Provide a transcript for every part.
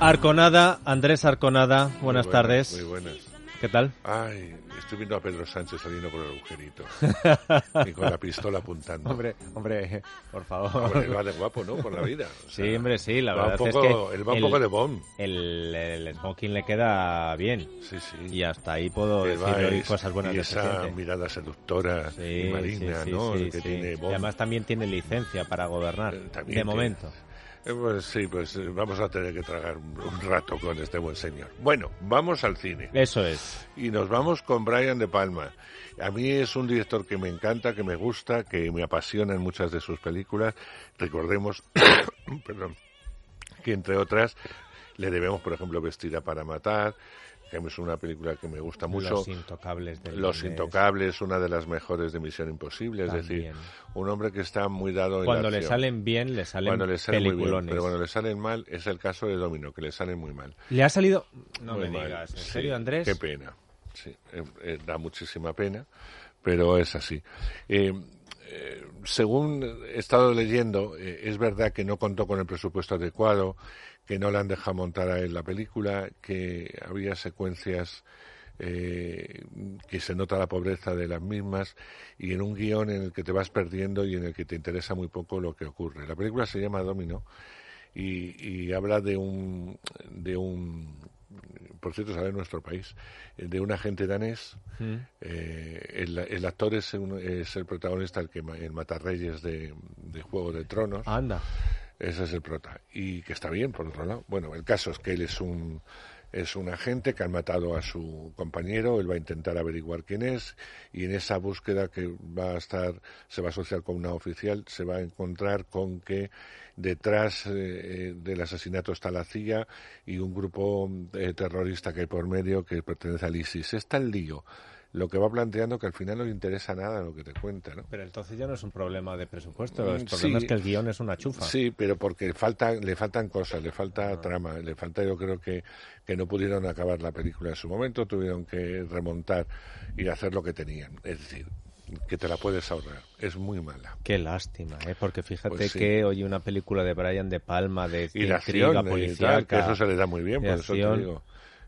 Arconada, Andrés Arconada, buenas, tardes. Muy buenas. ¿Qué tal? Ay, estoy viendo a Pedro Sánchez saliendo por el agujerito. y con la pistola apuntando. Hombre, hombre, por favor. Hombre, va de guapo, ¿no? Por la vida. sí, hombre, sí, la verdad poco, es que... Él va un poco de bomb. El, el, smoking le queda bien. Sí, sí. Y hasta ahí puedo Él decir es- cosas buenas Y esa presidente. mirada seductora Sí, y maligna, sí, sí, ¿no? sí, que sí. tiene Y bomb. además también tiene licencia para gobernar, Eh, también de tiene- momento. Eh, Pues sí, pues eh, vamos a tener que tragar un, un rato con este buen señor. Bueno, vamos al cine. Eso es. Y nos vamos con Brian De Palma. A mí es un director que me encanta, que me gusta, que me apasiona en muchas de sus películas. Recordemos, perdón, que entre otras le debemos, por ejemplo, Vestida para matar, que es una película que me gusta mucho. Los intocables de Los Intocables, una de las mejores de Misión Imposible, es decir, un hombre que está muy dado en Cuando la le acción. salen bien, le salen cuando le salen muy bien, peliculones. pero cuando le salen mal es el caso de Domino, que le salen muy mal. ¿Le ha salido...? No Muy me mal. digas, ¿en Sí, serio, Andrés? Qué pena. Sí, eh, eh, da muchísima pena, pero es así. Eh, eh, según he estado leyendo, eh, es verdad que no contó con el presupuesto adecuado, que no le han dejado montar a él la película, que había secuencias eh, que se nota la pobreza de las mismas y en un guion en el que te vas perdiendo y en el que te interesa muy poco lo que ocurre. La película se llama Domino y, y habla de un de un por cierto sale en nuestro país de un agente danés Mm. eh, el, el actor es, un- es el protagonista el que el matarreyes de, de Juego de Tronos Anda. ese es el prota. Y que está bien, por otro lado. Bueno, el caso es que él es un, es un agente que han matado a su compañero, él va a intentar averiguar quién es, y en esa búsqueda que va a estar, se va a asociar con una oficial, se va a encontrar con que detrás eh, eh, del asesinato está la CIA y un grupo eh, terrorista que hay por medio que pertenece al ISIS. Es tal lío lo que va planteando que al final no le interesa nada lo que te cuenta, ¿no? Pero entonces ya no es un problema de presupuesto, Mm, el problema sí. es que el guion es una chufa. Sí, pero porque falta, le faltan cosas, le falta Ah. trama, le falta, yo creo que, que no pudieron acabar la película en su momento, tuvieron que remontar y hacer lo que tenían. Es decir, que te la puedes ahorrar. Es muy mala. Qué lástima, ¿eh? porque fíjate Pues sí. que oye una película de Brian De Palma de Y la acción, que eso se le da muy bien, por eso te digo.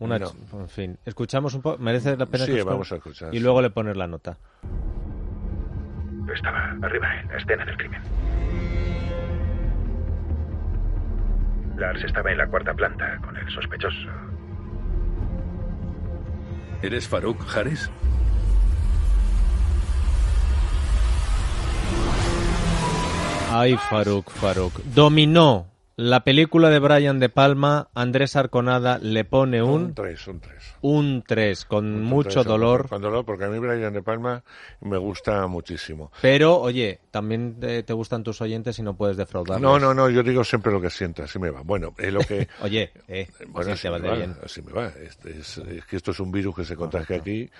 Una No. en fin, escuchamos un poco, merece la pena Sí, que vamos a escuchar, y luego le pones la nota. Estaba arriba en la escena del crimen. Lars estaba en la cuarta planta con el sospechoso. ¿Eres Farouk Harris? Ay, Faruk, Faruk. Dominó la película de Brian De Palma, Andrés Arconada le pone Un un 3, un 3. un 3 con mucho dolor. Con dolor, porque a mí Brian De Palma me gusta muchísimo. Pero, oye, también te, te gustan tus oyentes y no puedes defraudarlos. No, no, no, yo digo siempre lo que siento, así me va. Bueno, es lo que... Oye, eh, Bueno, así así te va me va, bien. así me va. Este es, es que esto es un virus que se contagia aquí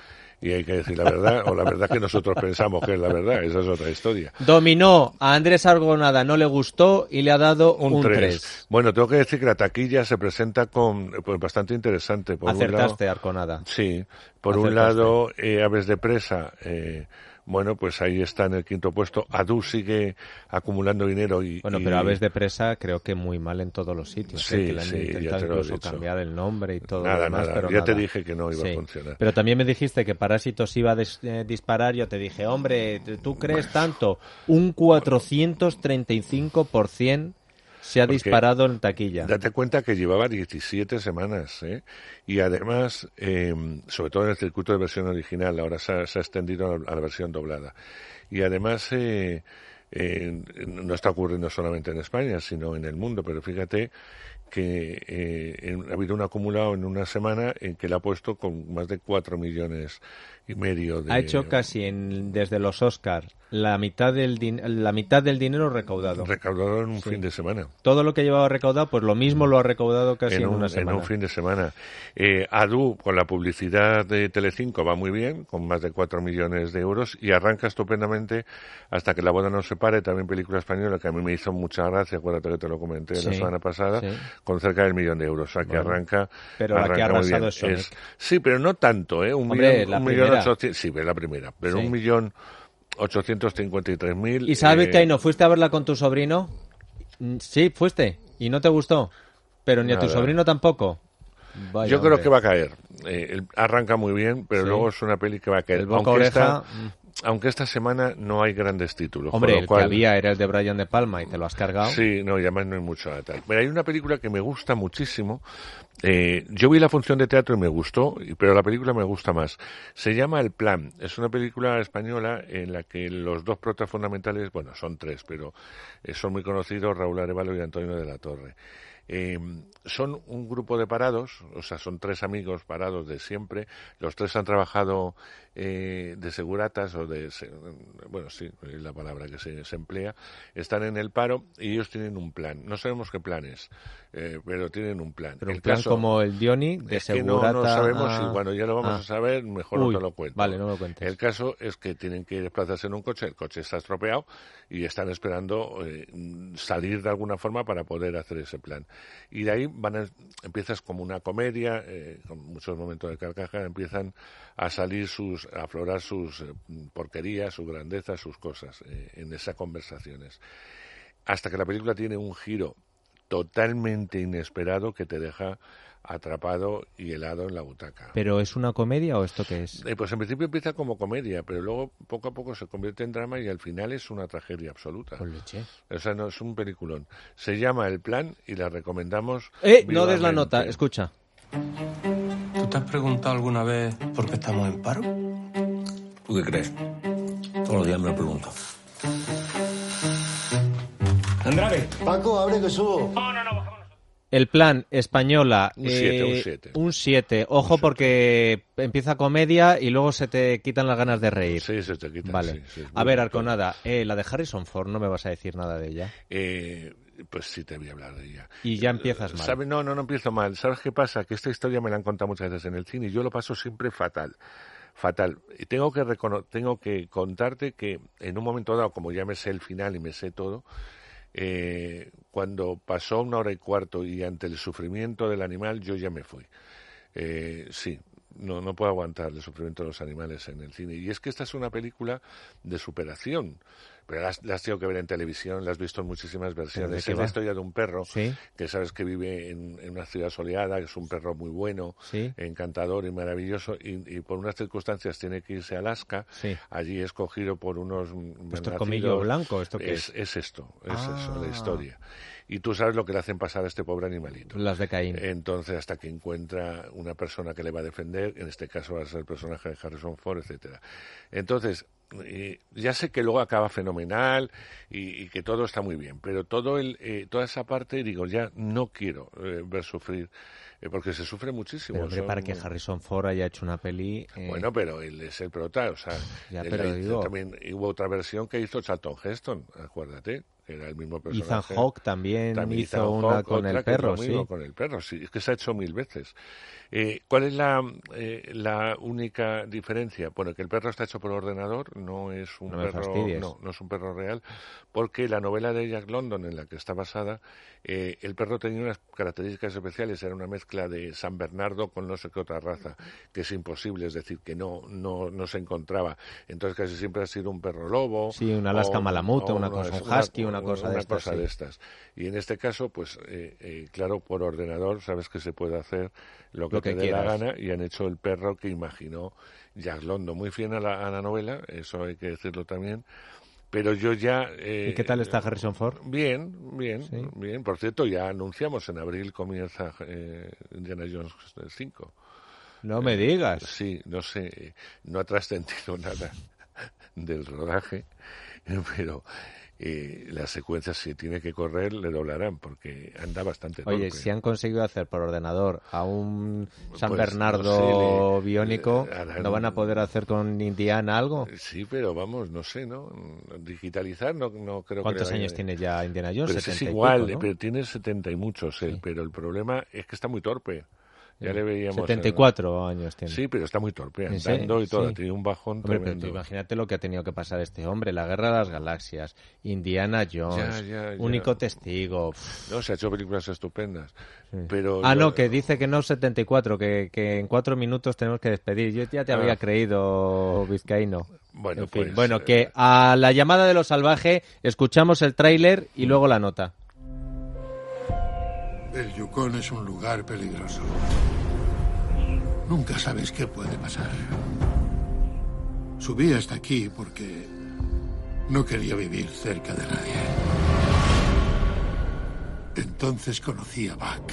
y hay que decir la verdad, o la verdad que nosotros pensamos que es la verdad, esa es otra historia. Dominó a Andrés Argonada, no le gustó y le ha dado un 3. Bueno, tengo que decir que la taquilla se presenta con pues, bastante interesante. Por Acertaste, un lado, Arconada. sí, por un lado, eh, Aves de Presa, eh, bueno, pues ahí está en el quinto puesto. Adu sigue acumulando dinero y... Bueno, y- pero Aves de Presa creo que muy mal en todos los sitios. Sí, eh, que le han sí, intentado lo incluso cambiar el nombre y todo. lo Nada, demás, nada, pero ya te dije que no iba a funcionar. Pero también me dijiste que Parásitos iba a des- eh, disparar. Yo te dije, hombre, ¿tú crees tanto? Un 435% se ha Porque- disparado en taquilla. Date cuenta que llevaba 17 semanas, ¿eh? Y además, eh, sobre todo en el circuito de versión original, ahora se ha, se ha extendido a la, versión doblada. Y además, eh, eh, no está ocurriendo solamente en España, sino en el mundo, pero fíjate que eh, ha habido un acumulado en una semana en que le ha puesto con más de 4 millones y medio de... Ha hecho casi en, desde los Oscars la mitad del din- la mitad del dinero recaudado. Recaudado en un Sí. fin de semana. Todo lo que llevaba recaudado, pues lo mismo lo ha recaudado casi en, en, un, una en semana. un fin de semana. Eh, Adu, con la publicidad de Telecinco, va muy bien, con más de 4 millones de euros, y arranca estupendamente hasta que la boda no se pare, también película española, que a mí me hizo mucha gracia, acuérdate que te lo comenté la semana pasada, sí. con cerca del millón de euros. O sea, que Bueno. arranca. Pero la que ha arrasado es sí, pero no tanto, ¿eh? Un Hombre, millón, la un millón primera. ochocientos- sí, es la primera, pero un millón ochocientos cincuenta y tres mil. ¿Y sabes eh, que ahí no fuiste a verla con tu sobrino? Mm, Sí, fuiste. ¿Y no te gustó? Pero ni a tu Nada. sobrino tampoco. Vaya, Yo creo hombre. que va a caer. Eh, arranca muy bien, pero Sí. luego es una peli que va a caer. El boca aunque, oreja, esta, mm. Aunque esta semana no hay grandes títulos. Hombre, el cual- que había era el de Brian De Palma y te lo has cargado. Sí, no, y además no hay mucho a tal. Pero hay una película que me gusta muchísimo. Eh, yo vi la función de teatro y me gustó, pero la película me gusta más. Se llama El Plan. Es una película española en la que los dos protas fundamentales, bueno, son tres, pero eh, son muy conocidos, Raúl Arevalo y Antonio de la Torre. Eh, son un grupo de parados, o sea, son tres amigos parados de siempre. Los tres han trabajado eh, de seguratas o de, bueno, sí, es la palabra que se, se emplea. Están en el paro y ellos tienen un plan. No sabemos qué plan es, eh, pero tienen un plan. Pero un El plan caso- como el Dioni, de es que no, segurata... no sabemos ah, y cuando ya lo vamos ah. a saber, mejor Uy, no te lo cuento. Vale, no lo cuentes. El caso es que tienen que desplazarse en un coche, el coche está estropeado y están esperando eh, salir de alguna forma para poder hacer ese plan. Y de ahí van a- empiezas como una comedia, eh, con muchos momentos de carcaja, empiezan a salir sus, a aflorar sus eh, porquerías, su grandeza, sus cosas eh, en esas conversaciones. Hasta que la película tiene un giro totalmente inesperado que te deja atrapado y helado en la butaca. ¿Pero es una comedia o esto qué es? Eh, pues en principio empieza como comedia, pero luego poco a poco se convierte en drama y al final es una tragedia absoluta. Con leche. O sea, no es un peliculón. Se llama El Plan y la recomendamos. Eh, no des la nota, escucha. ¿Tú te has preguntado alguna vez por qué estamos en paro? ¿Tú qué crees? Todos los días me lo pregunto. Andrade. Paco, abre que subo. El plan española. Un siete, un eh, siete. un siete. Ojo porque empieza comedia y luego se te quitan las ganas de reír. Sí, se te quita. Vale. sí, sí, a ver. Arconada, eh, la de Harrison Ford, no me vas a decir nada de ella. Eh, pues sí, te voy a hablar de ella. Y ya empiezas mal. ¿Sabe? No, no, no empiezo mal. ¿Sabes qué pasa? Que esta historia me la han contado muchas veces en el cine y yo lo paso siempre fatal. Fatal. Y tengo que, recono- tengo que contarte que en un momento dado, como ya me sé el final y me sé todo, eh, cuando pasó una hora y cuarto y ante el sufrimiento del animal, yo ya me fui. Eh, sí, no, no puedo aguantar el sufrimiento de los animales en el cine. Y es que esta es una película de superación. Pero la has, la has tenido que ver en televisión, la has visto en muchísimas versiones. Es la historia de un perro Sí. que sabes que vive en, en una ciudad soleada, que es un perro muy bueno, Sí. encantador y maravilloso, y, y por unas circunstancias tiene que irse a Alaska. Sí. Allí es cogido por unos mm, Esto es malnacidos. comillo blanco, ¿esto qué es? es? Es esto, es eso, Ah. la historia. Y tú sabes lo que le hacen pasar a este pobre animalito. Las de Caín. Entonces, hasta que encuentra una persona que le va a defender, en este caso va a ser el personaje de Harrison Ford, etcétera. Entonces, eh, ya sé que luego acaba fenomenal y, y que todo está muy bien, pero todo el, eh, toda esa parte, digo, ya no quiero eh, ver sufrir, eh, porque se sufre muchísimo. Pero, hombre, Son- para que Harrison Ford haya hecho una peli... eh, bueno, pero él es el prota, o sea, Ya, pero la digo- también hubo otra versión que hizo Charlton Heston, acuérdate, que era el mismo Ethan personaje. Hawke también, También hizo Ethan una con el perro, sí. con el perro, sí, es que se ha hecho mil veces. Eh, ¿Cuál es la, eh, la única diferencia? Bueno, que el perro está hecho por ordenador, no es un No perro, no, no es un perro real, porque la novela de Jack London en la que está basada, eh, el perro tenía unas características especiales, era una mezcla de San Bernardo con no sé qué otra raza, que es imposible, es decir, que no, no, no se encontraba. Entonces casi siempre ha sido un perro lobo. Sí, un Alaska o- Malamute, o una cosa, un husky, una cosa de estas, sí. estas. Y en este caso, pues, eh, eh, claro, por ordenador sabes que se puede hacer lo que, Lo que te dé la gana y han hecho el perro que imaginó Jack London. Muy fiel a la, a la novela, eso hay que decirlo también. Pero yo ya... eh, ¿Y qué tal está Harrison Ford? Bien, bien, Sí. bien. Por cierto, ya anunciamos en abril comienza eh, Indiana Jones 5. No me digas. Sí, no sé, eh, no ha trascendido nada del rodaje, pero eh, las secuencias, si tiene que correr, le doblarán, porque anda bastante Oye, torpe. si han conseguido hacer por ordenador a un San Pues, Bernardo no sé, biónico, le harán- ¿no van a poder hacer con Indiana algo? Sí, pero vamos, no sé, ¿no? Digitalizar no, no creo que... ¿Cuántos le vaya- años tiene ya Indiana Jones? Pero es 70 y igual, pico, ¿no? pero tiene 70 y muchos él, pero el problema es que está muy torpe. Ya le veíamos... en- 74 años tiene. Sí, pero está muy torpe, ¿En andando y todo. Sí. Tiene un bajón Hombre, pero tremendo. tú imagínate lo que ha tenido que pasar este hombre, la guerra de las galaxias, Indiana Jones, Ya, ya, ya. único testigo. pff. No, se ha hecho películas estupendas. Pero Ah, yo- no, que dice que no 74, que, que en cuatro minutos tenemos que despedir. Yo ya te Ah. había creído, Vizcaíno. Bueno, En fin, pues, bueno, eh, que a la llamada de lo salvaje escuchamos el tráiler y luego la nota. El Yukon es un lugar peligroso. Nunca sabes qué puede pasar. Subí hasta aquí porque no quería vivir cerca de nadie. Entonces conocí a Buck.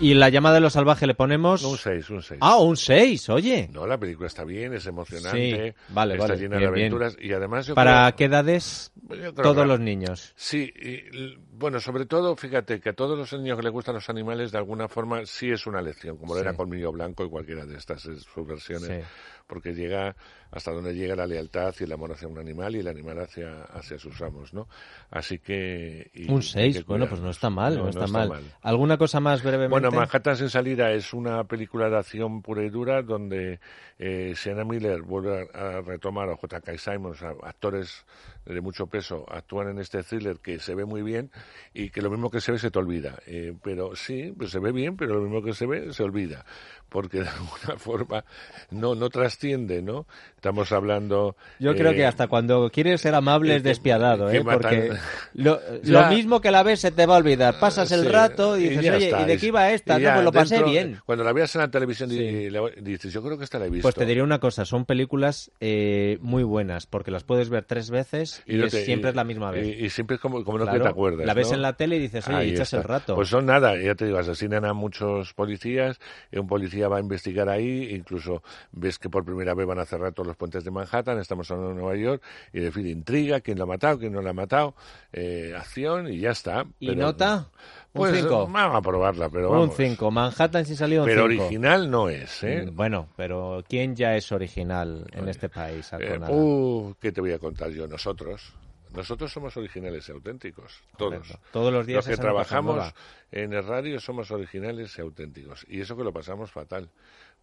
Y la llamada de lo salvaje le ponemos... Un 6, un 6. Ah, un 6, oye. No, la película está bien, es emocionante, Sí, vale, está vale, llena bien, de bien. aventuras y además yo ¿Para creo- qué edades? Yo creo Todos que- los niños. Sí, y, bueno, sobre todo, fíjate que a todos los niños que les gustan los animales, de alguna forma, sí es una lección, como lo Sí. era Colmillo Blanco y cualquiera de estas eh, subversiones, Sí. porque llega hasta donde llega la lealtad y el amor hacia un animal y el animal hacia, hacia sus amos, ¿no? Así que... y- Un hay 6, que bueno, pues no está mal, no, está, mal. ¿Alguna cosa más brevemente? Bueno, Manhattan sin salida es una película de acción pura y dura donde eh, Sienna Miller vuelve a, a retomar a J.K. Simons, a- actores de mucho peso, actúan en este thriller que se ve muy bien y que lo mismo que se ve se te olvida. Eh, pero sí, pues se ve bien, pero lo mismo que se ve se olvida. Porque de alguna forma no, no trasciende, ¿no? Estamos hablando... Yo creo eh, que hasta cuando quieres ser amable eh, es que- despiadado, que ¿eh? Porque lo, mismo que la ves se te va a olvidar. Pasas el rato y dices, oye, está, ¿y de qué iba esta? No, pues lo pasé dentro- bien. Cuando la veas en la televisión Sí. dices, yo creo que esta la he visto. Pues te diré una cosa, son películas eh, muy buenas, porque las puedes ver tres veces y, no es- te- siempre y- es la misma vez. Y, siempre es como, como no Claro, te acuerdas. la ves en la tele y dices, oye, echas el rato. Pues son nada, ya te digo, asesinan a muchos policías, y un policía va a investigar ahí, incluso ves que por primera vez van a cerrar todos los puentes de Manhattan, estamos hablando de Nueva York, y de fin, intriga, quién lo ha matado, quién no lo ha matado, eh, acción y ya está. ¿Y Pero- nota? Un Pues 5. vamos a probarla, pero Un vamos. 5. Manhattan sí salió un Pero 5. original no es, ¿eh? Mm, Bueno, pero ¿quién ya es original en este país? Eh, uh, ¿Qué te voy a contar yo? Nosotros. Nosotros somos originales y auténticos. Todos. Correcto. Todos los días Los que trabajamos en el radio somos originales y auténticos. Y eso que lo pasamos fatal.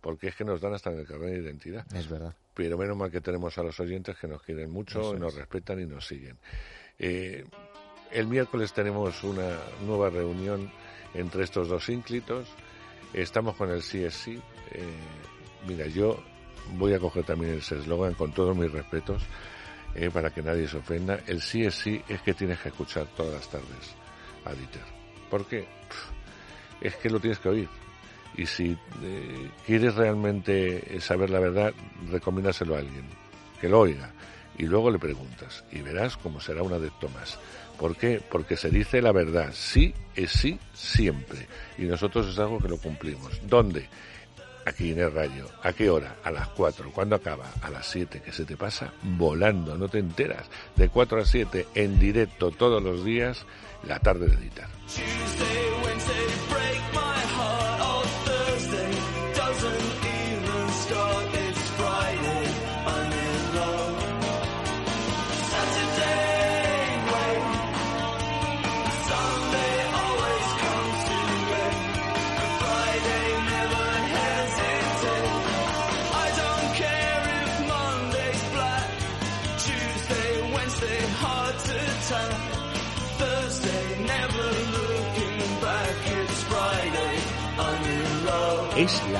Porque es que nos dan hasta en el carnet de identidad. Es verdad. Pero menos mal que tenemos a los oyentes que nos quieren mucho, Eso y nos es. respetan y nos siguen. Eh, el miércoles tenemos una nueva reunión entre estos dos ínclitos. Estamos con el CSC. Eh, mira, yo voy a coger también ese eslogan con todos mis respetos eh, para que nadie se ofenda. El CSC es que tienes que escuchar todas las tardes a Dieter. ¿Por qué? Pff, Es que lo tienes que oír. Y si eh, quieres realmente eh, saber la verdad, recomiéndaselo a alguien, que lo oiga. Y luego le preguntas y verás cómo será un adepto más. ¿Por qué? Porque se dice la verdad. Sí es sí siempre. Y nosotros es algo que lo cumplimos. ¿Dónde? Aquí en el rayo. ¿A qué hora? A las 4. ¿Cuándo acaba? A las 7, que se te pasa volando, no te enteras. De 4 a 7, en directo todos los días, la tarde de editar.